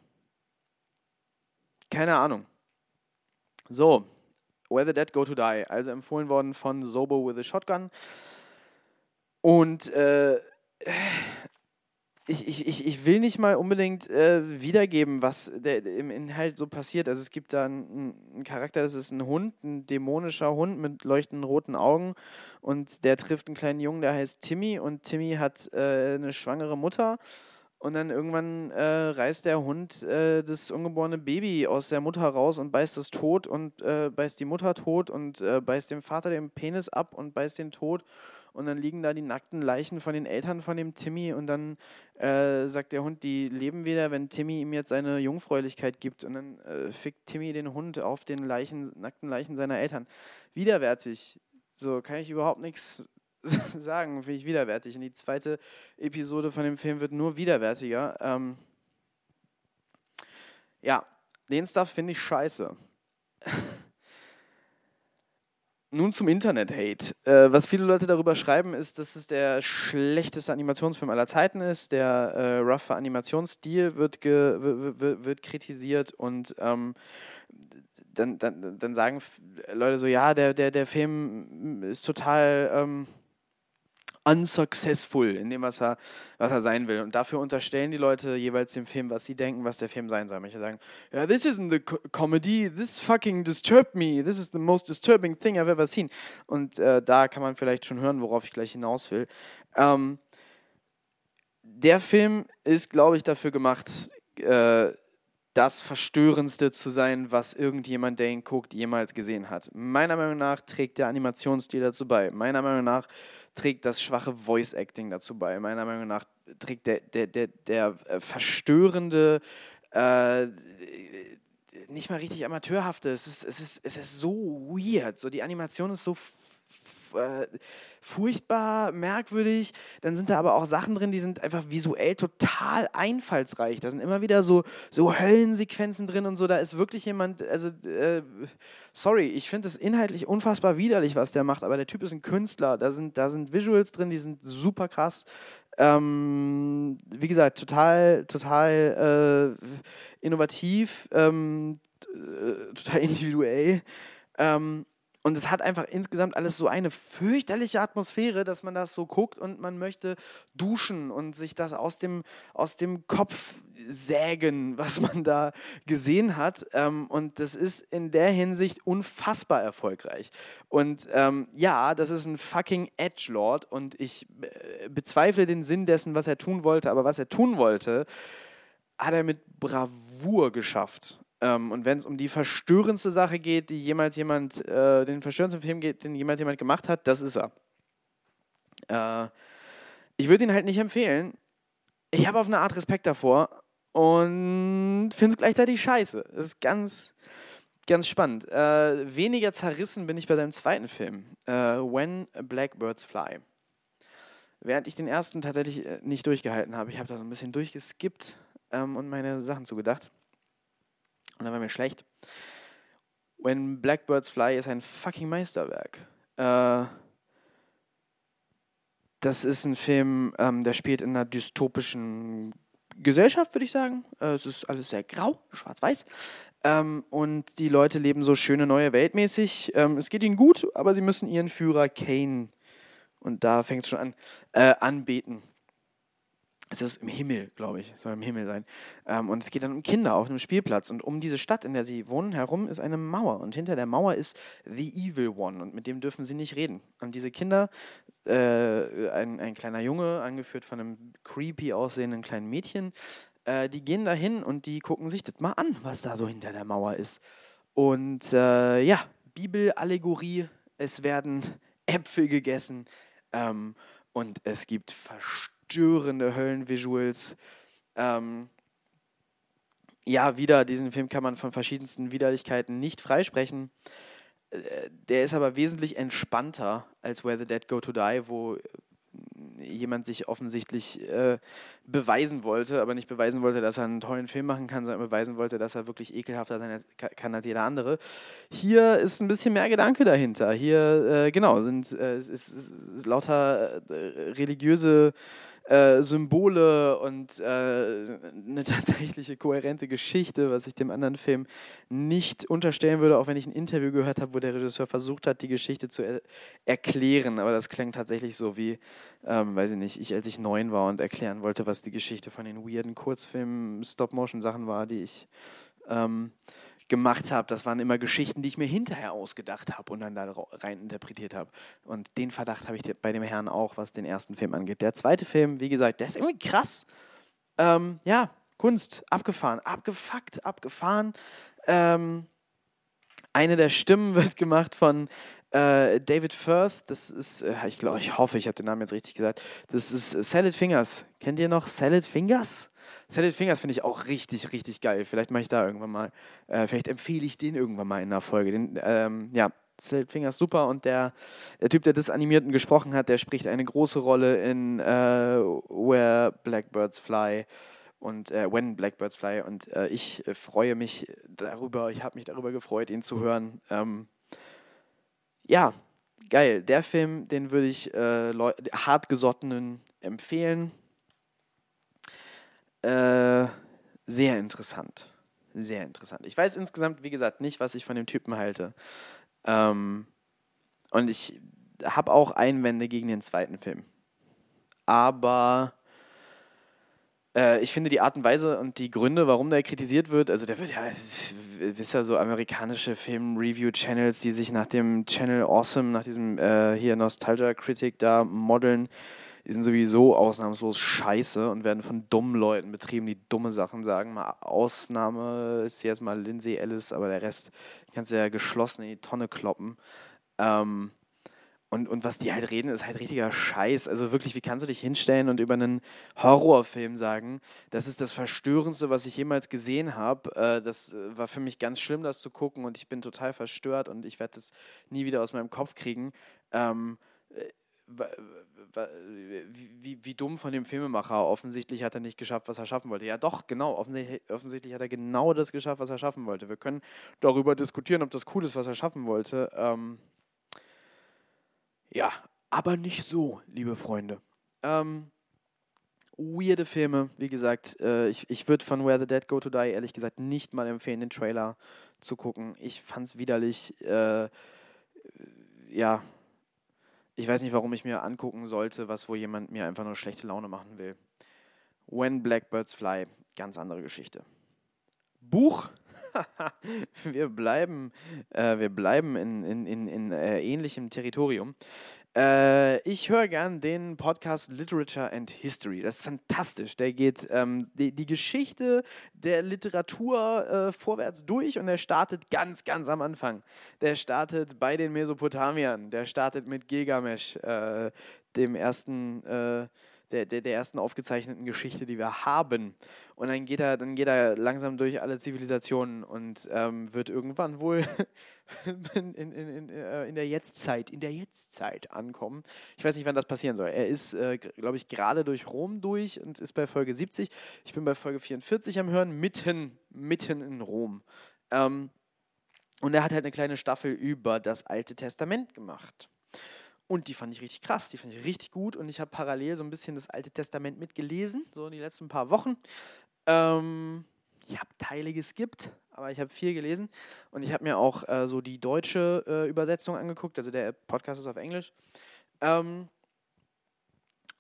keine Ahnung. So, Where the Dead Go to Die, also empfohlen worden von Zobo with a Shotgun. Und äh, ich, ich, ich, ich will nicht mal unbedingt äh, wiedergeben, was der, im Inhalt so passiert. Also es gibt da einen, einen, Charakter, das ist ein Hund, ein dämonischer Hund mit leuchtenden roten Augen. Und der trifft einen kleinen Jungen, der heißt Timmy. Und Timmy hat äh, eine schwangere Mutter. Und dann irgendwann äh, reißt der Hund äh, das ungeborene Baby aus der Mutter raus und beißt es tot und äh, beißt die Mutter tot und äh, beißt dem Vater den Penis ab und beißt den tot und dann liegen da die nackten Leichen von den Eltern von dem Timmy und dann äh, sagt der Hund, die leben wieder, wenn Timmy ihm jetzt seine Jungfräulichkeit gibt und dann äh, fickt Timmy den Hund auf den Leichen, nackten Leichen seiner Eltern. Widerwärtig. So kann ich überhaupt nichts sagen, finde ich widerwärtig. Und die zweite Episode von dem Film wird nur widerwärtiger. Ähm ja, den Stuff finde ich scheiße. Nun zum Internet-Hate. Äh, was viele Leute darüber schreiben, ist, dass es der schlechteste Animationsfilm aller Zeiten ist. Der äh, roughe Animationsstil wird, wird kritisiert und ähm, dann, dann, dann sagen Leute so, ja, der, der, der Film ist total... Ähm, unsuccessful in dem, was er, was er sein will. Und dafür unterstellen die Leute jeweils dem Film, was sie denken, was der Film sein soll. Manche sagen, yeah, this isn't the comedy, this fucking disturbed me, this is the most disturbing thing I've ever seen. Und äh, da kann man vielleicht schon hören, worauf ich gleich hinaus will. Ähm, der Film ist, glaube ich, dafür gemacht, äh, das Verstörendste zu sein, was irgendjemand, der ihn guckt, jemals gesehen hat. Meiner Meinung nach trägt der Animationsstil dazu bei. Meiner Meinung nach trägt das schwache Voice-Acting dazu bei. Meiner Meinung nach trägt der, der, der, der äh, verstörende, äh, nicht mal richtig amateurhafte, es ist, es, ist, es ist so weird. So, die Animation ist so äh, furchtbar merkwürdig. Dann sind da aber auch Sachen drin, die sind einfach visuell total einfallsreich. Da sind immer wieder so, so Höllensequenzen drin und so. Da ist wirklich jemand, also, äh, sorry, ich finde es inhaltlich unfassbar widerlich, was der macht, aber der Typ ist ein Künstler. Da sind, da sind Visuals drin, die sind super krass. Ähm, wie gesagt, total, total äh, innovativ, ähm, äh, total individuell. Ähm, und es hat einfach insgesamt alles so eine fürchterliche Atmosphäre, dass man das so guckt und man möchte duschen und sich das aus dem, aus dem Kopf sägen, was man da gesehen hat. Ähm, und das ist in der Hinsicht unfassbar erfolgreich. Und ähm, ja, das ist ein fucking Edgelord und ich äh, bezweifle den Sinn dessen, was er tun wollte, aber was er tun wollte, hat er mit Bravour geschafft. Ähm, und wenn es um die verstörendste Sache geht, die jemals jemand, äh, den verstörendsten Film geht, den jemals jemand gemacht hat, das ist er. Äh, ich würde ihn halt nicht empfehlen. Ich habe auf eine Art Respekt davor und finde es gleichzeitig scheiße. Das ist ganz, ganz spannend. Äh, weniger zerrissen bin ich bei seinem zweiten Film, äh, When Blackbirds Fly. Während ich den ersten tatsächlich äh, nicht durchgehalten habe, ich habe da so ein bisschen durchgeskippt ähm, und meine Sachen zugedacht. Und dann war mir schlecht. When Blackbirds Fly ist ein fucking Meisterwerk. Äh, das ist ein Film, ähm, der spielt in einer dystopischen Gesellschaft, würde ich sagen. Äh, es ist alles sehr grau, schwarz-weiß. Ähm, und die Leute leben so schöne neue Welt mäßig. Ähm, es geht ihnen gut, aber sie müssen ihren Führer Kane, und da fängt es schon an, äh, anbeten es ist im Himmel, glaube ich, soll im Himmel sein. Ähm, und es geht dann um Kinder auf einem Spielplatz. Und um diese Stadt, in der sie wohnen, herum ist eine Mauer. Und hinter der Mauer ist The Evil One. Und mit dem dürfen sie nicht reden. Und diese Kinder, äh, ein, ein kleiner Junge, angeführt von einem creepy aussehenden kleinen Mädchen, äh, die gehen da hin und die gucken sich das mal an, was da so hinter der Mauer ist. Und äh, ja, Bibelallegorie, es werden Äpfel gegessen. Ähm, und es gibt Verständnis verstörende Höllenvisuals. Ähm, ja, wieder, diesen Film kann man von verschiedensten Widerlichkeiten nicht freisprechen. Äh, der ist aber wesentlich entspannter als Where the Dead Go to Die, wo jemand sich offensichtlich äh, beweisen wollte, aber nicht beweisen wollte, dass er einen tollen Film machen kann, sondern beweisen wollte, dass er wirklich ekelhafter sein kann als jeder andere. Hier ist ein bisschen mehr Gedanke dahinter. Hier, äh, genau, sind äh, es ist, ist lauter äh, religiöse äh, Symbole und äh, eine tatsächliche kohärente Geschichte, was ich dem anderen Film nicht unterstellen würde, auch wenn ich ein Interview gehört habe, wo der Regisseur versucht hat, die Geschichte zu er erklären. Aber das klang tatsächlich so wie, ähm, weiß ich nicht, ich als ich neun war und erklären wollte, was die Geschichte von den weirden Kurzfilmen, Stop-Motion-Sachen war, die ich ähm, gemacht habe, das waren immer Geschichten, die ich mir hinterher ausgedacht habe und dann da rein interpretiert habe. Und den Verdacht habe ich bei dem Herrn auch, was den ersten Film angeht. Der zweite Film, wie gesagt, der ist irgendwie krass. Ähm, ja, Kunst, abgefahren, abgefuckt, abgefahren. Ähm, eine der Stimmen wird gemacht von äh, David Firth. Das ist, äh, ich glaube, ich hoffe, ich habe den Namen jetzt richtig gesagt. Das ist Salad Fingers. Kennt ihr noch Salad Fingers? Salad Fingers finde ich auch richtig, richtig geil. Vielleicht mache ich da irgendwann mal, äh, vielleicht empfehle ich den irgendwann mal in einer Folge. Den, ähm, ja, Salad Fingers super und der, der Typ, der das Animierten gesprochen hat, der spricht eine große Rolle in äh, Where Blackbirds Fly und äh, When Blackbirds Fly und äh, ich freue mich darüber, ich habe mich darüber gefreut, ihn zu hören. Ähm, ja, geil. Der Film, den würde ich äh, hartgesottenen empfehlen. Äh, sehr interessant. Sehr interessant. Ich weiß insgesamt, wie gesagt, nicht, was ich von dem Typen halte. Ähm, und ich habe auch Einwände gegen den zweiten Film. Aber äh, ich finde die Art und Weise und die Gründe, warum der kritisiert wird, also der wird ja, wisst ja so amerikanische Film-Review-Channels, die sich nach dem Channel Awesome, nach diesem äh, hier Nostalgia-Critic da modeln, die sind sowieso ausnahmslos scheiße und werden von dummen Leuten betrieben, die dumme Sachen sagen. Mal Ausnahme ist jetzt mal Lindsay Ellis, aber der Rest kannst du ja geschlossen in die Tonne kloppen. Ähm, und, und was die halt reden, ist halt richtiger Scheiß. Also wirklich, wie kannst du dich hinstellen und über einen Horrorfilm sagen, das ist das Verstörendste, was ich jemals gesehen habe. Äh, das war für mich ganz schlimm, das zu gucken und ich bin total verstört und ich werde das nie wieder aus meinem Kopf kriegen. Ähm, äh, wie, wie dumm von dem Filmemacher. Offensichtlich hat er nicht geschafft, was er schaffen wollte. Ja, doch, genau. Offensichtlich, offensichtlich hat er genau das geschafft, was er schaffen wollte. Wir können darüber diskutieren, ob das cool ist, was er schaffen wollte. Ähm, ja, aber nicht so, liebe Freunde. Ähm, weirde Filme, wie gesagt. Äh, ich ich würde von Where the Dead Go to Die ehrlich gesagt nicht mal empfehlen, den Trailer zu gucken. Ich fand es widerlich. Äh, ja, ich weiß nicht, warum ich mir angucken sollte, was wo jemand mir einfach nur schlechte Laune machen will. When Blackbirds Fly, ganz andere Geschichte. Buch, wir bleiben, äh, wir bleiben in, in, in, in äh, ähnlichem Territorium. Äh, ich höre gern den Podcast Literature and History. Das ist fantastisch. Der geht ähm, die, die, Geschichte der Literatur äh, vorwärts durch und er startet ganz, ganz am Anfang. Der startet bei den Mesopotamiern. Der startet mit Gilgamesh, äh, dem ersten äh, der, der, der ersten aufgezeichneten Geschichte, die wir haben. Und dann geht er, dann geht er langsam durch alle Zivilisationen und ähm, wird irgendwann wohl in, in, in, äh, in, der Jetztzeit, in der Jetztzeit ankommen. Ich weiß nicht, wann das passieren soll. Er ist, äh, glaube ich, gerade durch Rom durch und ist bei Folge 70. Ich bin bei Folge 44 am Hören, mitten, mitten in Rom. Ähm, und er hat halt eine kleine Staffel über das Alte Testament gemacht. Und die fand ich richtig krass, die fand ich richtig gut. Und ich habe parallel so ein bisschen das Alte Testament mitgelesen, so in den letzten paar Wochen. Ähm, ich habe Teile geskippt, aber ich habe viel gelesen. Und ich habe mir auch äh, so die deutsche äh, Übersetzung angeguckt. Also der Podcast ist auf Englisch. Ähm,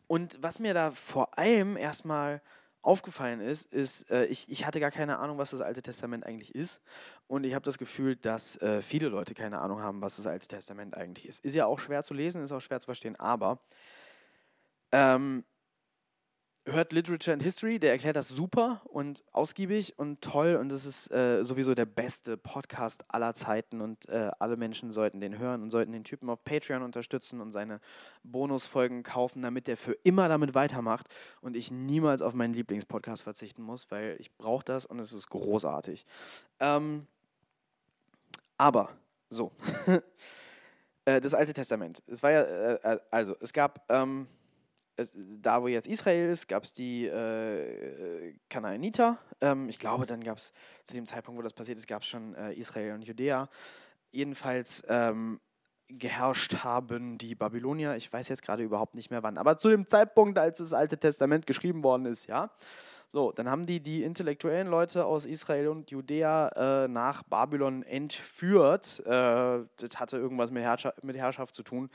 und was mir da vor allem erstmal aufgefallen ist, ist, äh, ich, ich hatte gar keine Ahnung, was das Alte Testament eigentlich ist. Und ich habe das Gefühl, dass äh, viele Leute keine Ahnung haben, was das Alte Testament eigentlich ist. Ist ja auch schwer zu lesen, ist auch schwer zu verstehen, aber ähm, hört Literature and History, der erklärt das super und ausgiebig und toll und das ist äh, sowieso der beste Podcast aller Zeiten und äh, alle Menschen sollten den hören und sollten den Typen auf Patreon unterstützen und seine Bonusfolgen kaufen, damit der für immer damit weitermacht und ich niemals auf meinen Lieblingspodcast verzichten muss, weil ich brauche das und es ist großartig. Ähm, aber, so, äh, das Alte Testament. Es war ja, äh, äh, also, es gab... Ähm, es, da wo jetzt Israel ist, gab es die äh, Kanaaniter. Ähm, ich glaube, dann gab es zu dem Zeitpunkt, wo das passiert ist, gab es schon äh, Israel und Judäa. Jedenfalls ähm, geherrscht haben die Babylonier. Ich weiß jetzt gerade überhaupt nicht mehr wann, aber zu dem Zeitpunkt, als das Alte Testament geschrieben worden ist, ja. So, dann haben die die intellektuellen Leute aus Israel und Judäa äh, nach Babylon entführt. Äh, das hatte irgendwas mit, Herrschaft, mit Herrschaft zu tun.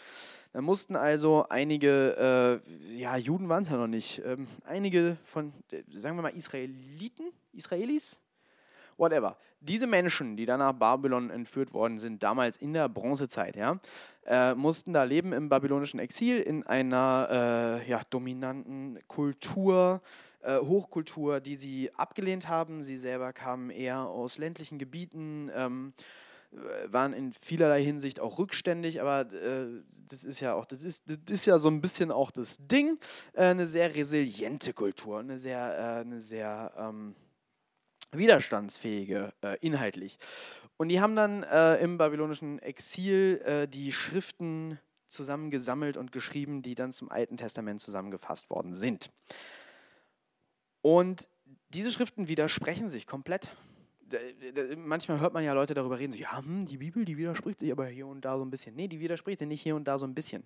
Da mussten also einige, äh, ja, Juden waren es ja noch nicht, ähm, einige von, äh, sagen wir mal, Israeliten, Israelis, whatever. Diese Menschen, die dann nach Babylon entführt worden sind, damals in der Bronzezeit, ja, äh, mussten da leben im babylonischen Exil in einer äh, ja, dominanten Kultur, äh, Hochkultur, die sie abgelehnt haben. Sie selber kamen eher aus ländlichen Gebieten, ähm, äh, waren in vielerlei Hinsicht auch rückständig, aber äh, das ist ja auch, das ist, das ist ja so ein bisschen auch das Ding, äh, eine sehr resiliente Kultur, eine sehr, äh, eine sehr ähm, widerstandsfähige äh, inhaltlich. Und die haben dann im babylonischen Exil die Schriften zusammengesammelt und geschrieben, die dann zum Alten Testament zusammengefasst worden sind. Und diese Schriften widersprechen sich komplett. Manchmal hört man ja Leute darüber reden, so, ja, hm, die Bibel, die widerspricht sich aber hier und da so ein bisschen. Nee, die widerspricht sich nicht hier und da so ein bisschen.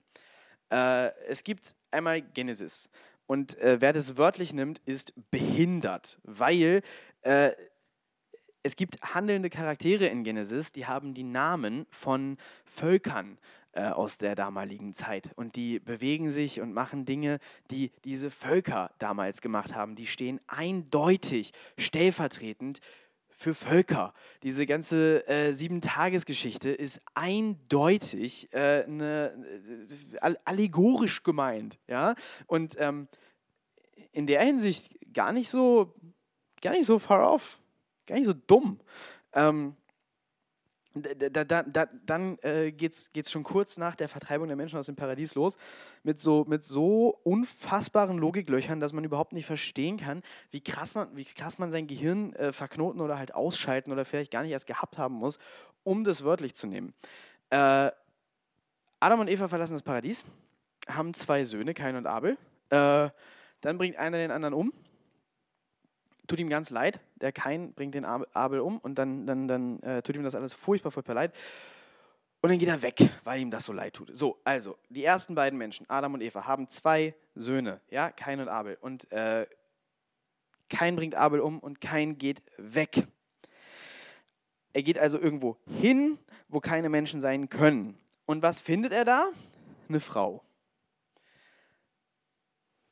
Äh, es gibt einmal Genesis. Und äh, wer das wörtlich nimmt, ist behindert, weil äh, es gibt handelnde Charaktere in Genesis, die haben die Namen von Völkern äh, aus der damaligen Zeit. Und die bewegen sich und machen Dinge, die diese Völker damals gemacht haben. Die stehen eindeutig stellvertretend für Völker. Diese ganze äh, Sieben-Tages-Geschichte ist eindeutig äh, eine, äh, allegorisch gemeint. Ja? Und ähm, in der Hinsicht gar nicht so, gar nicht so far off, gar nicht so dumm. Ähm, da, da, da, dann äh, geht es schon kurz nach der Vertreibung der Menschen aus dem Paradies los, mit so, mit so unfassbaren Logiklöchern, dass man überhaupt nicht verstehen kann, wie krass man, wie krass man sein Gehirn äh, verknoten oder halt ausschalten oder vielleicht gar nicht erst gehabt haben muss, um das wörtlich zu nehmen. Äh, Adam und Eva verlassen das Paradies, haben zwei Söhne, Kain und Abel. Äh, dann bringt einer den anderen um tut ihm ganz leid. Der Kain bringt den Abel um und dann, dann, dann äh, tut ihm das alles furchtbar, furchtbar leid. Und dann geht er weg, weil ihm das so leid tut. So, also, die ersten beiden Menschen, Adam und Eva, haben zwei Söhne, ja, Kain und Abel. Und äh, Kain bringt Abel um und Kain geht weg. Er geht also irgendwo hin, wo keine Menschen sein können. Und was findet er da? Eine Frau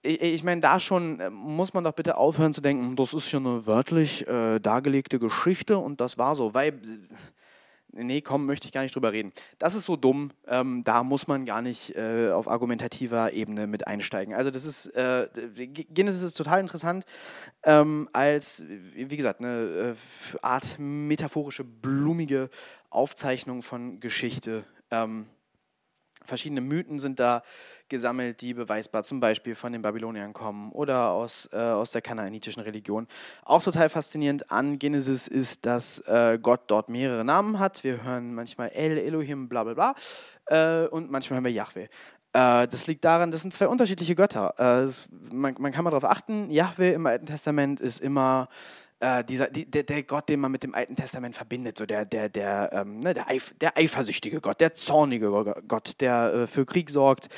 ich, ich meine, da schon äh, muss man doch bitte aufhören zu denken, das ist ja eine wörtlich äh, dargelegte Geschichte und das war so, weil, nee, komm, möchte ich gar nicht drüber reden. Das ist so dumm, ähm, da muss man gar nicht äh, auf argumentativer Ebene mit einsteigen. Also das ist, äh, Genesis ist total interessant ähm, als, wie gesagt, eine äh, Art metaphorische, blumige Aufzeichnung von Geschichte. Ähm, verschiedene Mythen sind da gesammelt, die beweisbar zum Beispiel von den Babyloniern kommen oder aus, äh, aus der kanaanitischen Religion. Auch total faszinierend an Genesis ist, dass äh, Gott dort mehrere Namen hat. Wir hören manchmal El, Elohim, bla bla bla äh, und manchmal hören wir Yahweh. Äh, das liegt daran, das sind zwei unterschiedliche Götter. Äh, man, man, kann mal darauf achten, Yahweh im Alten Testament ist immer äh, dieser, die, der, der, Gott, den man mit dem Alten Testament verbindet, so der, der, der, ähm, ne, der, Eif, der eifersüchtige Gott, der zornige Gott, der äh, für Krieg sorgt,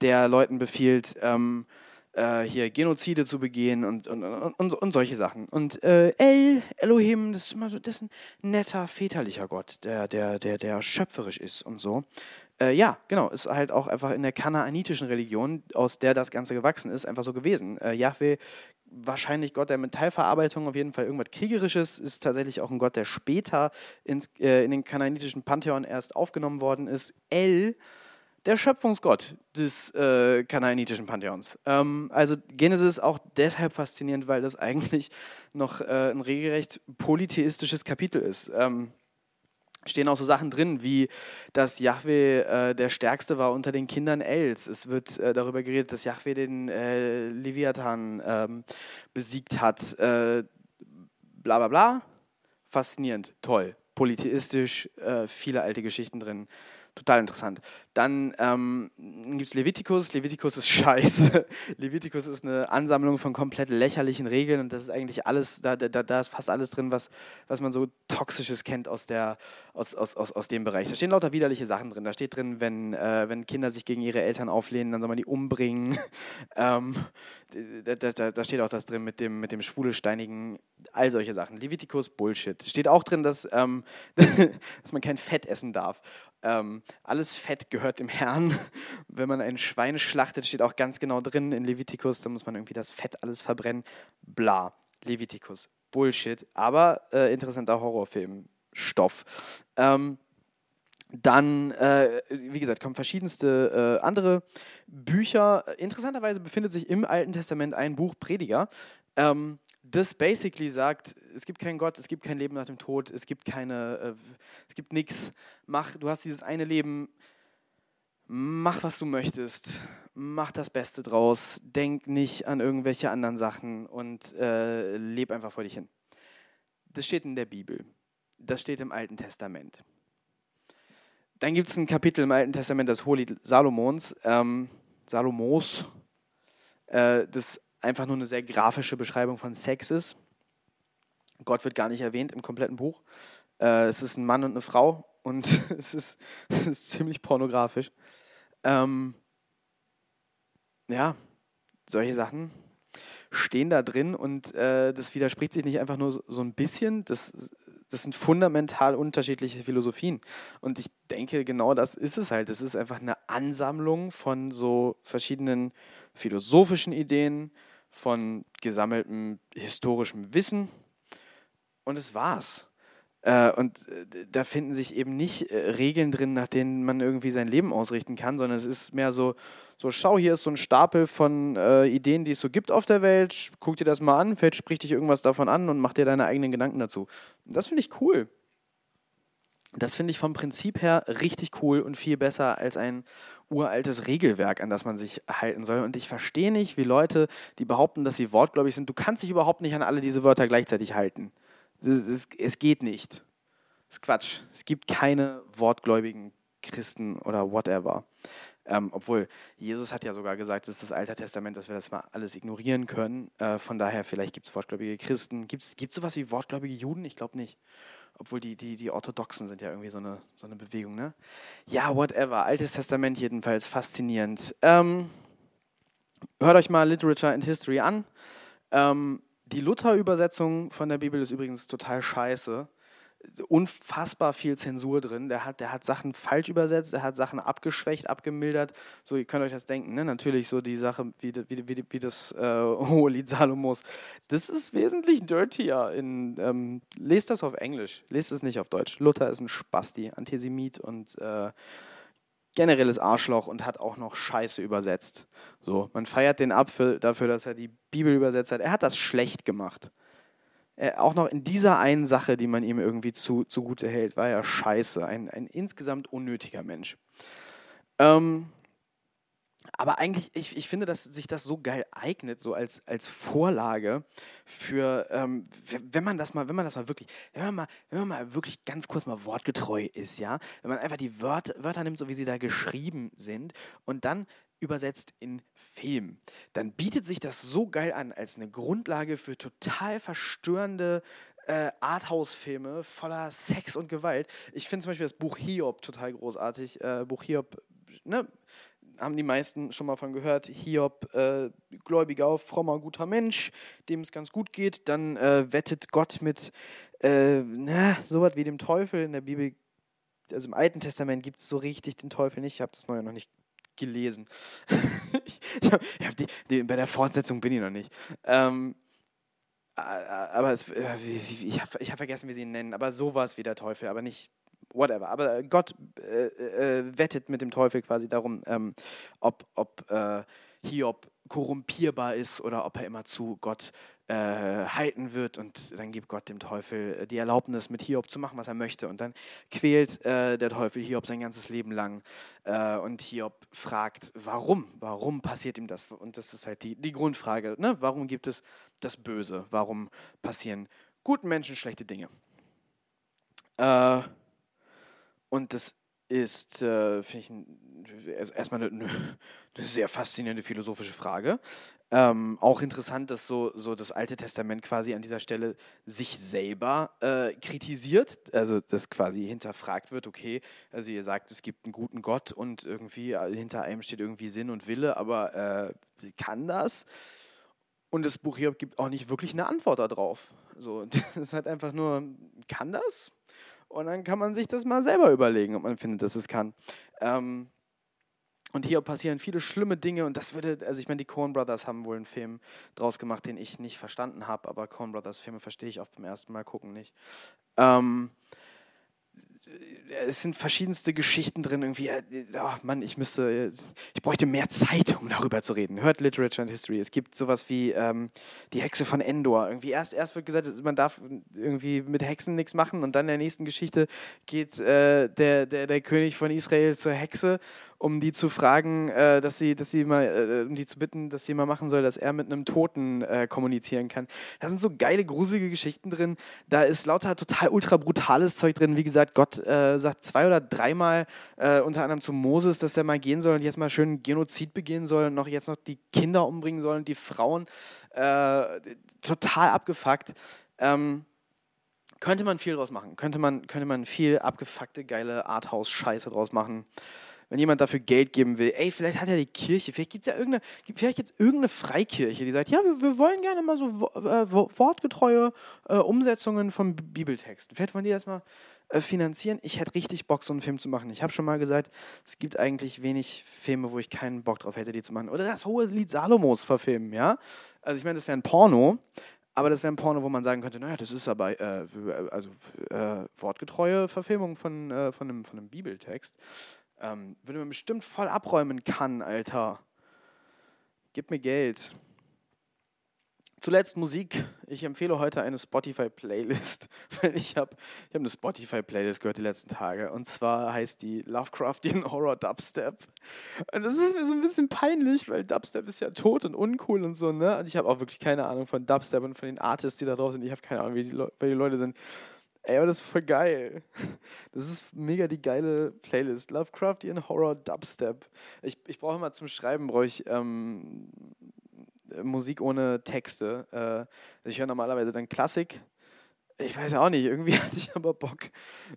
der Leuten befiehlt, ähm, äh, hier Genozide zu begehen und, und, und, und solche Sachen. Und äh, El, Elohim, das ist immer so, das ist ein netter, väterlicher Gott, der, der, der, der schöpferisch ist und so. Äh, ja, genau, ist halt auch einfach in der kanaanitischen Religion, aus der das Ganze gewachsen ist, einfach so gewesen. Äh, Yahweh wahrscheinlich Gott der Metallverarbeitung, auf jeden Fall irgendwas Kriegerisches, ist tatsächlich auch ein Gott, der später ins, äh, in den kanaanitischen Pantheon erst aufgenommen worden ist. El, der Schöpfungsgott des äh, kanaanitischen Pantheons. Ähm, also Genesis auch deshalb faszinierend, weil das eigentlich noch äh, ein regelrecht polytheistisches Kapitel ist. Ähm, stehen auch so Sachen drin, wie dass Yahweh äh, der Stärkste war unter den Kindern Els. Es wird äh, darüber geredet, dass Yahweh den äh, Leviathan ähm, besiegt hat. Äh, bla bla bla. Faszinierend, toll, polytheistisch, äh, viele alte Geschichten drin. Total interessant. Dann ähm, gibt es Leviticus. Leviticus ist scheiße. Leviticus ist eine Ansammlung von komplett lächerlichen Regeln und das ist eigentlich alles, da, da, da ist fast alles drin, was, was man so Toxisches kennt aus, der, aus, aus, aus, aus dem Bereich. Da stehen lauter widerliche Sachen drin. Da steht drin, wenn, äh, wenn Kinder sich gegen ihre Eltern auflehnen, dann soll man die umbringen. ähm, da, da, da, steht auch das drin mit dem, mit dem schwule Steinigen, all solche Sachen. Leviticus, Bullshit. Steht auch drin, dass, ähm, dass man kein Fett essen darf. Ähm, alles Fett gehört dem Herrn. Wenn man ein Schwein schlachtet, steht auch ganz genau drin in Levitikus, da muss man irgendwie das Fett alles verbrennen. Bla. Levitikus. Bullshit. Aber äh, interessanter Horrorfilmstoff. Ähm, dann, äh, wie gesagt, kommen verschiedenste äh, andere Bücher. Interessanterweise befindet sich im Alten Testament ein Buch Prediger. Ähm, das basically sagt, es gibt keinen Gott, es gibt kein Leben nach dem Tod, es gibt keine, äh, es gibt nichts. Mach, du hast dieses eine Leben, mach was du möchtest, mach das Beste draus, denk nicht an irgendwelche anderen Sachen und äh, leb einfach vor dich hin. Das steht in der Bibel, das steht im Alten Testament. Dann gibt es ein Kapitel im Alten Testament, das Hohelied Salomons, ähm, Salomos, äh, das einfach nur eine sehr grafische Beschreibung von Sex ist. Gott wird gar nicht erwähnt im kompletten Buch. Äh, es ist ein Mann und eine Frau und es ist, es ist ziemlich pornografisch. Ähm, ja, solche Sachen stehen da drin und äh, das widerspricht sich nicht einfach nur so, so ein bisschen. Das, das sind fundamental unterschiedliche Philosophien. Und ich denke, genau das ist es halt. Es ist einfach eine Ansammlung von so verschiedenen philosophischen Ideen, von gesammeltem historischem Wissen und es war's. Äh, und äh, da finden sich eben nicht äh, Regeln drin, nach denen man irgendwie sein Leben ausrichten kann, sondern es ist mehr so, so schau, hier ist so ein Stapel von äh, Ideen, die es so gibt auf der Welt, guck dir das mal an, vielleicht spricht dich irgendwas davon an und mach dir deine eigenen Gedanken dazu. das finde ich cool. Das finde ich vom Prinzip her richtig cool und viel besser als ein uraltes Regelwerk, an das man sich halten soll. Und ich verstehe nicht, wie Leute, die behaupten, dass sie wortgläubig sind, du kannst dich überhaupt nicht an alle diese Wörter gleichzeitig halten. Es geht nicht. Das ist Quatsch. Es gibt keine wortgläubigen Christen oder whatever. Ähm, obwohl Jesus hat ja sogar gesagt, das ist das Alte Testament, dass wir das mal alles ignorieren können. Äh, von daher, vielleicht gibt es wortgläubige Christen. Gibt es sowas wie wortgläubige Juden? Ich glaube nicht. Obwohl die, die, die Orthodoxen sind ja irgendwie so eine, so eine Bewegung, ne? Ja, whatever. Altes Testament jedenfalls, faszinierend. Ähm, hört euch mal Literature and History an. Ähm, die Luther-Übersetzung von der Bibel ist übrigens total scheiße unfassbar viel Zensur drin. Der hat, der hat Sachen falsch übersetzt, der hat Sachen abgeschwächt, abgemildert. So, ihr könnt euch das denken, ne? Natürlich so die Sache, wie, wie, wie, wie das äh, Hohelied Salomos. Das ist wesentlich dirtier. In, ähm, lest das auf Englisch, lest es nicht auf Deutsch. Luther ist ein Spasti, Antisemit und äh, generelles Arschloch und hat auch noch Scheiße übersetzt. So, man feiert den ab für, dafür, dass er die Bibel übersetzt hat. Er hat das schlecht gemacht äh, auch noch in dieser einen Sache, die man ihm irgendwie zu, zugute hält, war er scheiße. Ein, ein insgesamt unnötiger Mensch. Ähm, aber eigentlich, ich, ich finde, dass sich das so geil eignet, so als, als Vorlage für, ähm, wenn man das mal, wenn man das mal wirklich, wenn man mal, wenn man mal wirklich ganz kurz mal wortgetreu ist, ja, wenn man einfach die Wörter, Wörter nimmt, so wie sie da geschrieben sind, und dann übersetzt in Film, dann bietet sich das so geil an als eine Grundlage für total verstörende äh, Arthouse-Filme voller Sex und Gewalt. Ich finde zum Beispiel das Buch Hiob total großartig. Äh, Buch Hiob, ne, haben die meisten schon mal von gehört. Hiob, äh, gläubiger, frommer, guter Mensch, dem es ganz gut geht. Dann äh, wettet Gott mit äh, na, sowas wie dem Teufel. In der Bibel, also im Alten Testament gibt es so richtig den Teufel nicht. Ich habe das Neue noch nicht gelesen. ich hab, ich hab die, die, bei der Fortsetzung bin ich noch nicht. Ähm, aber es, äh, ich habe hab vergessen, wie sie ihn nennen, aber sowas wie der Teufel, aber nicht whatever. Aber Gott äh, äh, wettet mit dem Teufel quasi darum, ähm, ob, ob äh, Hiob korrumpierbar ist oder ob er immer zu Gott äh, halten wird und dann gibt Gott dem Teufel äh, die Erlaubnis, mit Hiob zu machen, was er möchte. Und dann quält äh, der Teufel Hiob sein ganzes Leben lang. Äh, und Hiob fragt, warum? Warum passiert ihm das? Und das ist halt die, die Grundfrage. Ne? Warum gibt es das Böse? Warum passieren guten Menschen schlechte Dinge? Äh, und das ist, äh, finde ich, ein, erstmal eine, eine, sehr faszinierende philosophische Frage. Ähm, auch interessant, dass so, so das Alte Testament quasi an dieser Stelle sich selber äh, kritisiert, also dass quasi hinterfragt wird, okay, also ihr sagt, es gibt einen guten Gott und irgendwie äh, hinter einem steht irgendwie Sinn und Wille, aber äh, kann das? Und das Buch hier gibt auch nicht wirklich eine Antwort darauf. So, ist halt einfach nur, kann das? Und dann kann man sich das mal selber überlegen, ob man findet, dass es kann. Ähm, und hier passieren viele schlimme Dinge und das würde, also ich meine, die Coen Brothers haben wohl einen Film draus gemacht, den ich nicht verstanden habe, aber Coen Brothers Filme verstehe ich auch beim ersten Mal gucken nicht. Ähm, es sind verschiedenste Geschichten drin, irgendwie, oh Mann, ich müsste, ich bräuchte mehr Zeit, um darüber zu reden. Hört Literature and History. Es gibt sowas wie ähm, die Hexe von Endor. Irgendwie erst, erst wird gesagt, man darf irgendwie mit Hexen nichts machen und dann in der nächsten Geschichte geht äh, der, der, der König von Israel zur Hexe um die zu fragen, äh, dass sie, dass sie mal, äh, um die zu bitten, dass sie mal machen soll, dass er mit einem Toten äh, kommunizieren kann. Da sind so geile, gruselige Geschichten drin. Da ist lauter total ultra brutales Zeug drin. Wie gesagt, Gott äh, sagt zwei oder dreimal äh, unter anderem zu Moses, dass er mal gehen soll und jetzt mal schön Genozid begehen soll und noch jetzt noch die Kinder umbringen soll und die Frauen. Äh, total abgefuckt. Ähm, könnte man viel draus machen. Könnte man, könnte man viel abgefuckte, geile Arthouse-Scheiße draus machen wenn jemand dafür Geld geben will, ey, vielleicht hat ja die Kirche, vielleicht gibt es ja irgendeine, vielleicht jetzt irgendeine Freikirche, die sagt, ja, wir, wir wollen gerne mal so äh, wortgetreue äh, Umsetzungen vom Bibeltext. Vielleicht wollen die das mal äh, finanzieren. Ich hätte richtig Bock, so einen Film zu machen. Ich habe schon mal gesagt, es gibt eigentlich wenig Filme, wo ich keinen Bock drauf hätte, die zu machen. Oder das hohe Lied Salomos verfilmen, ja? Also ich meine, das wäre ein Porno, aber das wäre ein Porno, wo man sagen könnte, naja, das ist aber äh, also äh, wortgetreue Verfilmung von, äh, von, einem, von einem Bibeltext. Ähm, würde man bestimmt voll abräumen kann, Alter. Gib mir Geld. Zuletzt Musik. Ich empfehle heute eine Spotify-Playlist. Ich habe ich hab eine Spotify-Playlist gehört die letzten Tage. Und zwar heißt die Lovecraftian Horror Dubstep. Und das ist mir so ein bisschen peinlich, weil Dubstep ist ja tot und uncool und so. Ne? Und ich habe auch wirklich keine Ahnung von Dubstep und von den Artists, die da drauf sind. Ich habe keine Ahnung, wie die, Le wie die Leute sind. Ey, aber das ist voll geil. Das ist mega die geile Playlist. Lovecraftian Horror Dubstep. Ich, ich brauche immer zum Schreiben, brauche ich ähm, Musik ohne Texte. Äh, ich höre normalerweise dann Klassik. Ich weiß auch nicht, irgendwie hatte ich aber Bock,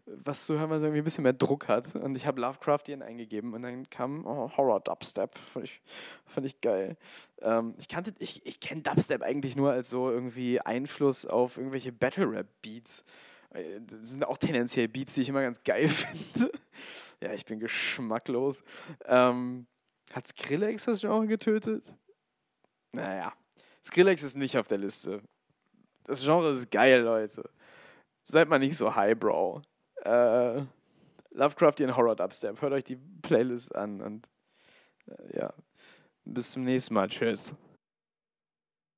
was zu hören, was irgendwie ein bisschen mehr Druck hat. Und ich habe Lovecraftian eingegeben und dann kam oh, Horror Dubstep. Fand ich, fand ich geil. Ähm, ich kannte, ich, ich kenne Dubstep eigentlich nur als so irgendwie Einfluss auf irgendwelche Battle Rap Beats. Das sind auch tendenziell Beats, die ich immer ganz geil finde. ja, ich bin geschmacklos. Ähm, hat Skrillex das Genre getötet? Naja, Skrillex ist nicht auf der Liste. Das Genre ist geil, Leute. Seid mal nicht so highbrow. Äh, Lovecraftian Horror Dubstep. Hört euch die Playlist an und äh, ja, bis zum nächsten Mal. Tschüss.